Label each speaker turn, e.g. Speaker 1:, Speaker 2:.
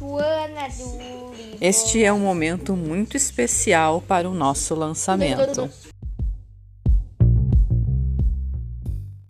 Speaker 1: Joana do
Speaker 2: Este é um momento muito especial para o nosso lançamento.